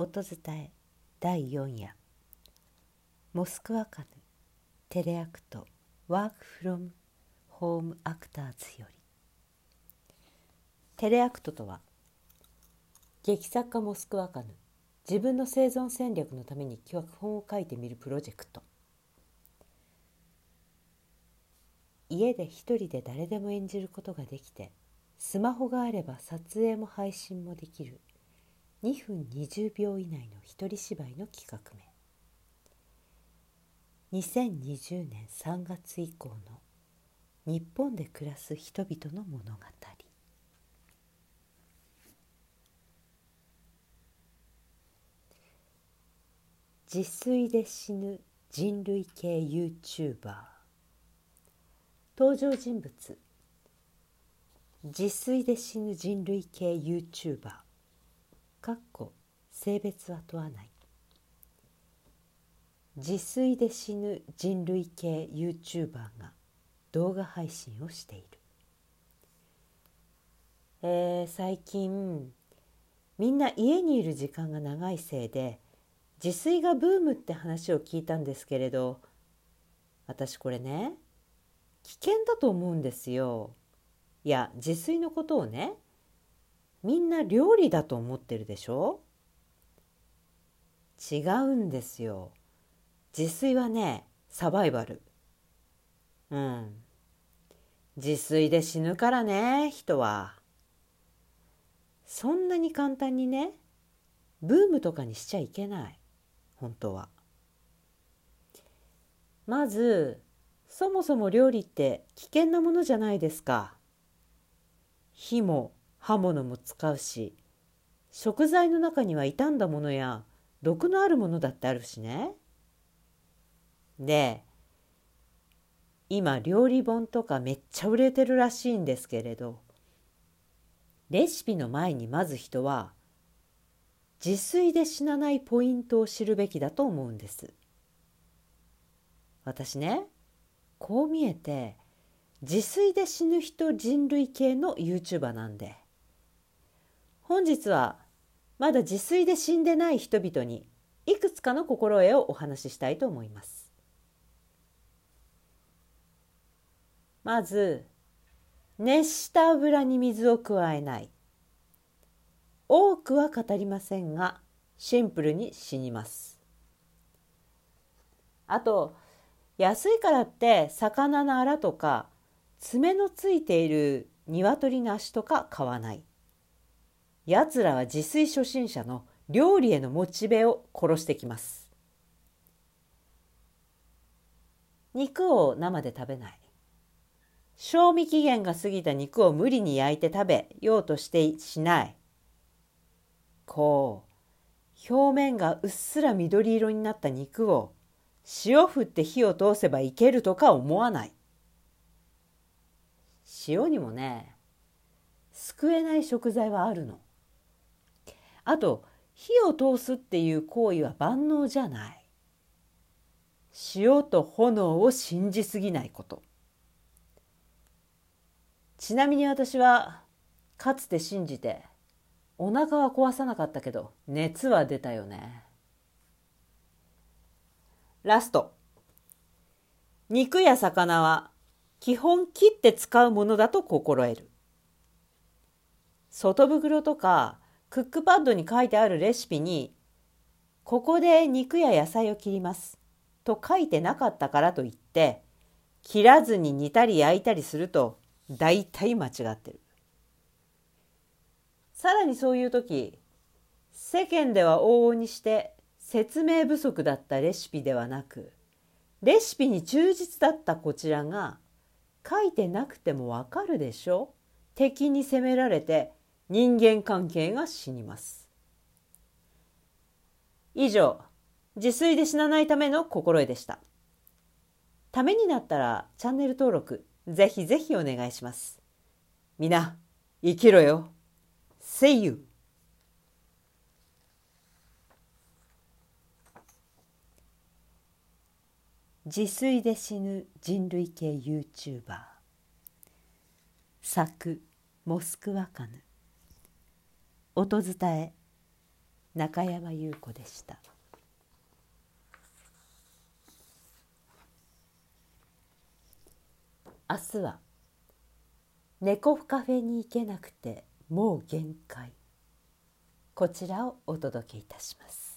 音伝え第4夜。モスクワカヌテレアクトワークフロムホームアクターズより。テレアクトとは劇作家モスクワカヌ自分の生存戦略のために脚本を書いてみるプロジェクト。家で一人で誰でも演じることができてスマホがあれば撮影も配信もできる。2分20秒以内の一人芝居の企画名2020年3月以降の日本で暮らす人々の物語自炊で死ぬ人類系 YouTuber 登場人物。自炊で死ぬ人類系 YouTuber かっこ性別は問わない自炊で死ぬ人類系 YouTuber が動画配信をしている、えー、最近みんな家にいる時間が長いせいで自炊がブームって話を聞いたんですけれど私これね危険だと思うんですよ。いや自炊のことをねみんな料理だと思ってるでしょ？違うんですよ。自炊はねサバイバル。うん。自炊で死ぬからね人は。そんなに簡単にねブームとかにしちゃいけない本当は。まずそもそも料理って危険なものじゃないですか。火も刃物も使うし食材の中には傷んだものや毒のあるものだってあるしね。で今料理本とかめっちゃ売れてるらしいんですけれどレシピの前にまず人は自炊で死なないポイントを知るべきだと思うんです。私ねこう見えて自炊で死ぬ人人類系の YouTuber なんで本日はまだ自炊で死んでない人々にいくつかの心得をお話ししたいと思います。まず熱した油に水を加えない多くは語りませんがシンプルに死にますあと安いからって魚のアラとか爪のついている鶏の足とか買わない。やつらは自炊初心者の料理へのモチベを殺してきます。肉を生で食べない。賞味期限が過ぎた肉を無理に焼いて食べようとしてしない。こう、表面がうっすら緑色になった肉を塩振って火を通せばいけるとか思わない。塩にもね救えない食材はあるの。あと火を通すっていう行為は万能じゃない。塩と炎を信じすぎないこと。ちなみに私はかつて信じてお腹は壊さなかったけど熱は出たよね。ラスト。肉や魚は基本切って使うものだと心得る。外袋とかクックパッドに書いてあるレシピにここで肉や野菜を切りますと書いてなかったからといって切らずに煮たり焼いたりすると大体間違ってる。さらにそういう時世間では往々にして説明不足だったレシピではなくレシピに忠実だったこちらが書いてなくてもわかるでしょ？敵に攻められて人間関係が死にます。以上、自炊で死なないための心得でした。ためになったらチャンネル登録ぜひぜひお願いします。みな、生きろよ。See you! 自炊で死ぬ人類系 YouTuber 作モスクワカヌ音伝え。中山優子でした。明日は猫カフェに行けなくてもう限界。こちらをお届けいたします。